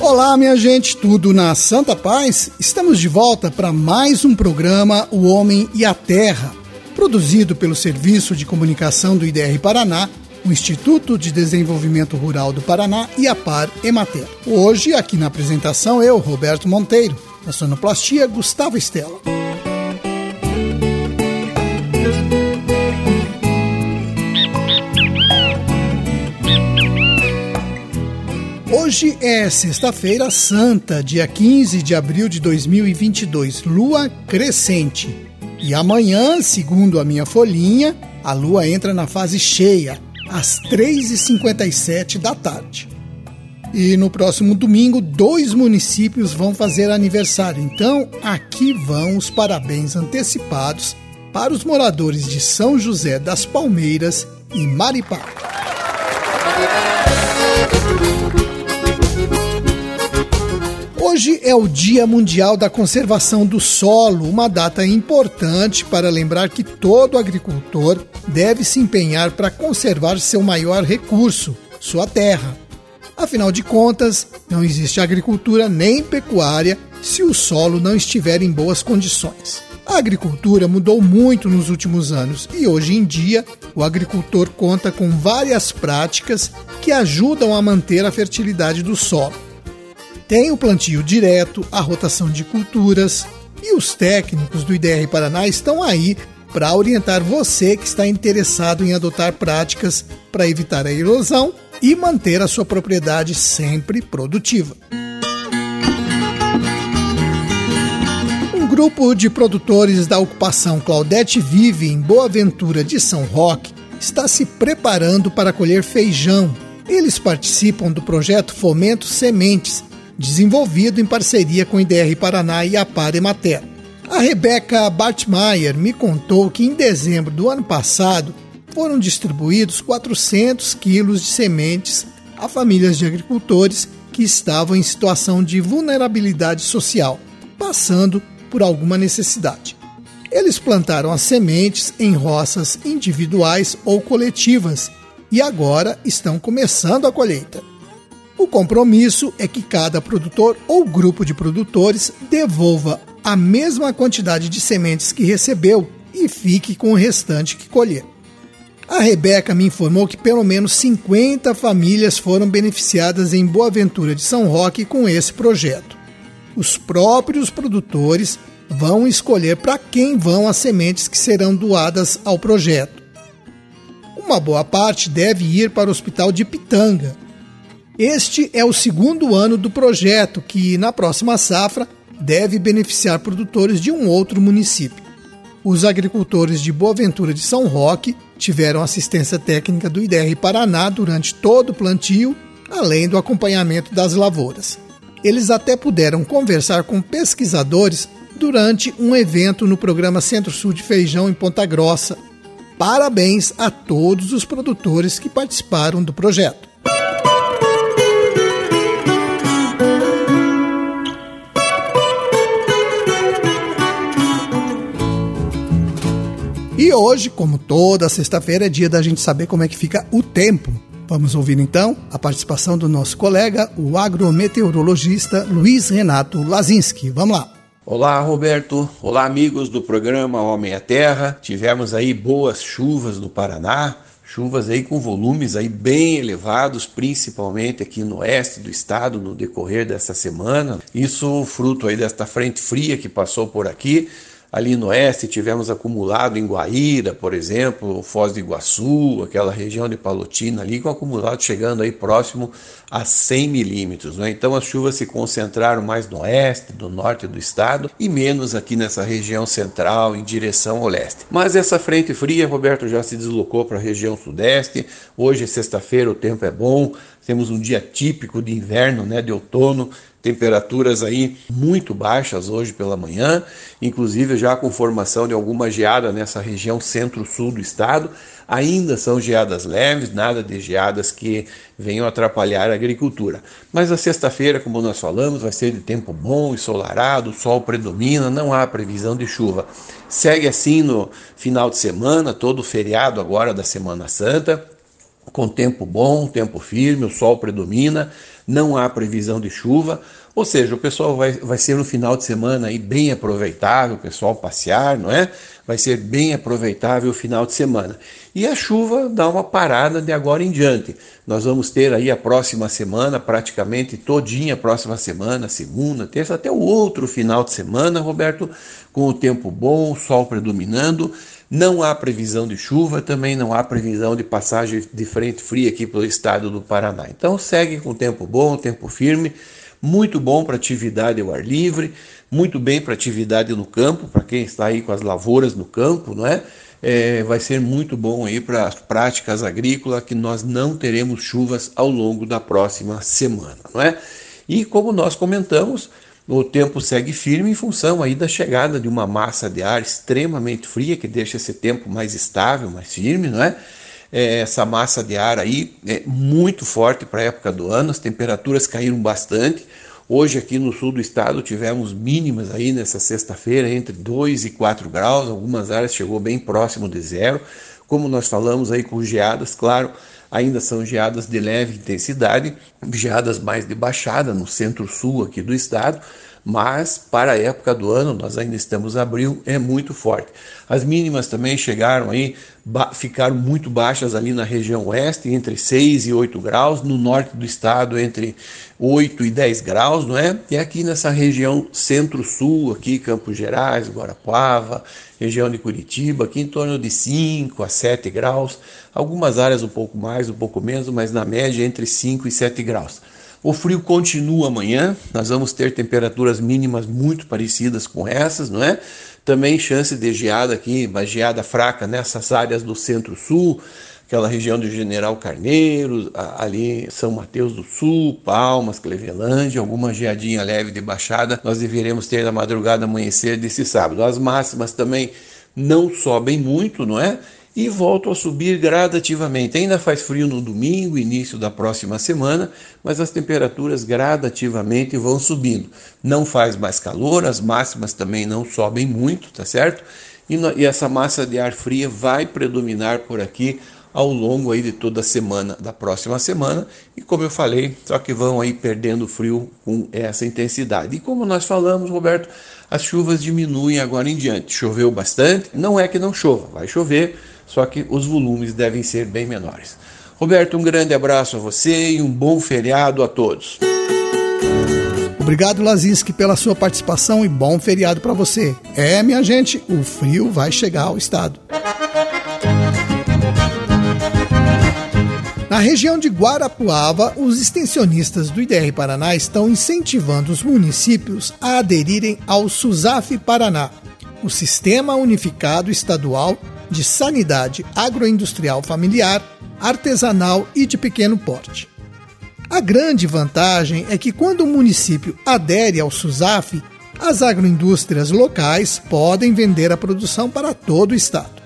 Olá, minha gente, tudo na Santa Paz? Estamos de volta para mais um programa O Homem e a Terra, produzido pelo Serviço de Comunicação do IDR Paraná, o Instituto de Desenvolvimento Rural do Paraná e a Par Emater. Hoje, aqui na apresentação, eu, Roberto Monteiro, na sonoplastia, Gustavo Estela. Hoje é sexta-feira santa, dia 15 de abril de 2022, lua crescente. E amanhã, segundo a minha folhinha, a lua entra na fase cheia, às 3h57 da tarde. E no próximo domingo, dois municípios vão fazer aniversário. Então, aqui vão os parabéns antecipados para os moradores de São José das Palmeiras e Maripá. Hoje é o Dia Mundial da Conservação do Solo, uma data importante para lembrar que todo agricultor deve se empenhar para conservar seu maior recurso, sua terra. Afinal de contas, não existe agricultura nem pecuária se o solo não estiver em boas condições. A agricultura mudou muito nos últimos anos e hoje em dia o agricultor conta com várias práticas que ajudam a manter a fertilidade do solo. Tem o plantio direto, a rotação de culturas e os técnicos do IDR Paraná estão aí para orientar você que está interessado em adotar práticas para evitar a erosão e manter a sua propriedade sempre produtiva. Um grupo de produtores da ocupação Claudete Vive em Boa Ventura de São Roque está se preparando para colher feijão. Eles participam do projeto Fomento Sementes, desenvolvido em parceria com o IDR Paraná e a Par Emater. A Rebeca Bartmeier me contou que em dezembro do ano passado foram distribuídos 400 quilos de sementes a famílias de agricultores que estavam em situação de vulnerabilidade social, passando por alguma necessidade. Eles plantaram as sementes em roças individuais ou coletivas e agora estão começando a colheita. O compromisso é que cada produtor ou grupo de produtores devolva a mesma quantidade de sementes que recebeu e fique com o restante que colher. A Rebeca me informou que pelo menos 50 famílias foram beneficiadas em Boa Ventura de São Roque com esse projeto. Os próprios produtores vão escolher para quem vão as sementes que serão doadas ao projeto. Uma boa parte deve ir para o Hospital de Pitanga, este é o segundo ano do projeto, que na próxima safra deve beneficiar produtores de um outro município. Os agricultores de Boa Ventura de São Roque tiveram assistência técnica do IDR Paraná durante todo o plantio, além do acompanhamento das lavouras. Eles até puderam conversar com pesquisadores durante um evento no programa Centro-Sul de Feijão em Ponta Grossa. Parabéns a todos os produtores que participaram do projeto. E hoje, como toda sexta-feira, é dia da gente saber como é que fica o tempo. Vamos ouvir então a participação do nosso colega, o agrometeorologista Luiz Renato Lazinski. Vamos lá. Olá, Roberto. Olá, amigos do programa Homem à Terra. Tivemos aí boas chuvas no Paraná, chuvas aí com volumes aí bem elevados, principalmente aqui no oeste do estado no decorrer dessa semana. Isso fruto aí desta frente fria que passou por aqui Ali no oeste tivemos acumulado em Guaíra, por exemplo, Foz do Iguaçu, aquela região de Palotina ali, com acumulado chegando aí próximo a 100 milímetros. Né? Então as chuvas se concentraram mais no oeste, no norte do estado e menos aqui nessa região central em direção ao leste. Mas essa frente fria, Roberto, já se deslocou para a região sudeste. Hoje, sexta-feira, o tempo é bom, temos um dia típico de inverno, né, de outono, temperaturas aí muito baixas hoje pela manhã, inclusive já com formação de alguma geada nessa região centro-sul do estado. Ainda são geadas leves, nada de geadas que venham atrapalhar a agricultura. Mas a sexta-feira, como nós falamos, vai ser de tempo bom, ensolarado, o sol predomina, não há previsão de chuva. Segue assim no final de semana, todo o feriado agora da Semana Santa, com tempo bom, tempo firme, o sol predomina, não há previsão de chuva. Ou seja, o pessoal vai, vai ser no final de semana aí bem aproveitável, o pessoal passear, não é? Vai ser bem aproveitável o final de semana. E a chuva dá uma parada de agora em diante. Nós vamos ter aí a próxima semana, praticamente todinha a próxima semana, segunda, terça, até o outro final de semana, Roberto, com o tempo bom, o sol predominando. Não há previsão de chuva, também não há previsão de passagem de frente fria aqui pelo estado do Paraná. Então segue com tempo bom, tempo firme muito bom para atividade ao ar livre, muito bem para atividade no campo, para quem está aí com as lavouras no campo, não é? é vai ser muito bom aí para as práticas agrícolas que nós não teremos chuvas ao longo da próxima semana, não é? E como nós comentamos, o tempo segue firme em função aí da chegada de uma massa de ar extremamente fria que deixa esse tempo mais estável, mais firme, não é? é, essa massa de ar aí é muito forte para a época do ano, as temperaturas caíram bastante. Hoje aqui no sul do estado tivemos mínimas aí nessa sexta-feira entre 2 e 4 graus, algumas áreas chegou bem próximo de zero. Como nós falamos aí com geadas, claro, ainda são geadas de leve intensidade, geadas mais de baixada no centro-sul aqui do estado, mas para a época do ano, nós ainda estamos abril, é muito forte. As mínimas também chegaram aí, ficaram muito baixas ali na região oeste, entre 6 e 8 graus, no norte do estado entre 8 e 10 graus, não é? E aqui nessa região centro-sul, aqui Campos Gerais, Guarapuava, região de Curitiba, aqui em torno de 5 a 7 graus, algumas áreas um pouco mais, um pouco menos, mas na média entre 5 e 7 graus. O frio continua amanhã, nós vamos ter temperaturas mínimas muito parecidas com essas, não é? Também chance de geada aqui, uma geada fraca nessas áreas do centro-sul, aquela região do General Carneiro, ali São Mateus do Sul, Palmas, Clevelândia, alguma geadinha leve de baixada, nós deveremos ter na madrugada amanhecer desse sábado. As máximas também não sobem muito, não é? E voltam a subir gradativamente. Ainda faz frio no domingo, início da próxima semana, mas as temperaturas gradativamente vão subindo. Não faz mais calor, as máximas também não sobem muito, tá certo? E, e essa massa de ar fria vai predominar por aqui ao longo aí de toda a semana da próxima semana e como eu falei, só que vão aí perdendo frio com essa intensidade. E como nós falamos, Roberto, as chuvas diminuem agora em diante. Choveu bastante, não é que não chova, vai chover, só que os volumes devem ser bem menores. Roberto, um grande abraço a você e um bom feriado a todos. Obrigado, Lazinski, pela sua participação e bom feriado para você. É, minha gente, o frio vai chegar ao estado. Na região de Guarapuava, os extensionistas do IDR Paraná estão incentivando os municípios a aderirem ao SUSAF Paraná, o Sistema Unificado Estadual de sanidade agroindustrial familiar, artesanal e de pequeno porte. A grande vantagem é que quando o município adere ao SUSAF, as agroindústrias locais podem vender a produção para todo o estado.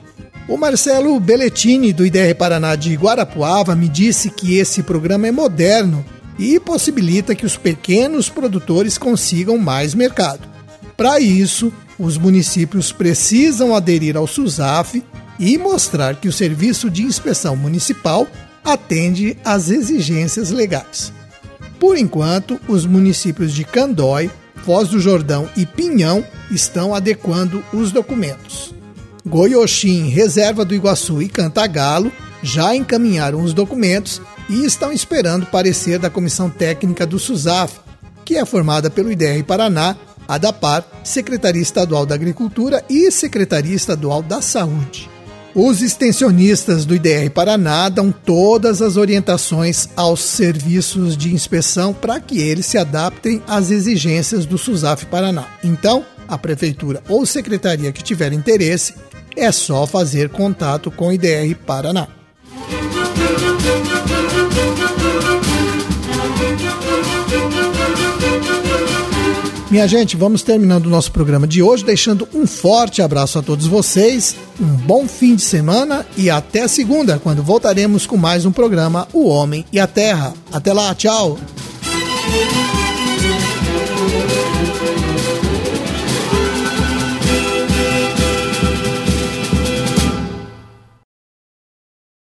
O Marcelo Belletini, do IDR Paraná de Guarapuava, me disse que esse programa é moderno e possibilita que os pequenos produtores consigam mais mercado. Para isso, os municípios precisam aderir ao SUSAF e mostrar que o Serviço de Inspeção Municipal atende às exigências legais. Por enquanto, os municípios de Candói, Foz do Jordão e Pinhão estão adequando os documentos. Goioxim, Reserva do Iguaçu e Cantagalo já encaminharam os documentos e estão esperando parecer da Comissão Técnica do SUSAF, que é formada pelo IDR Paraná a DAPAR, Secretaria Estadual da Agricultura e Secretaria Estadual da Saúde. Os extensionistas do IDR Paraná dão todas as orientações aos serviços de inspeção para que eles se adaptem às exigências do SUSAF Paraná. Então, a prefeitura ou secretaria que tiver interesse, é só fazer contato com o IDR Paraná. Música Minha gente, vamos terminando o nosso programa de hoje, deixando um forte abraço a todos vocês, um bom fim de semana e até segunda, quando voltaremos com mais um programa O Homem e a Terra. Até lá, tchau!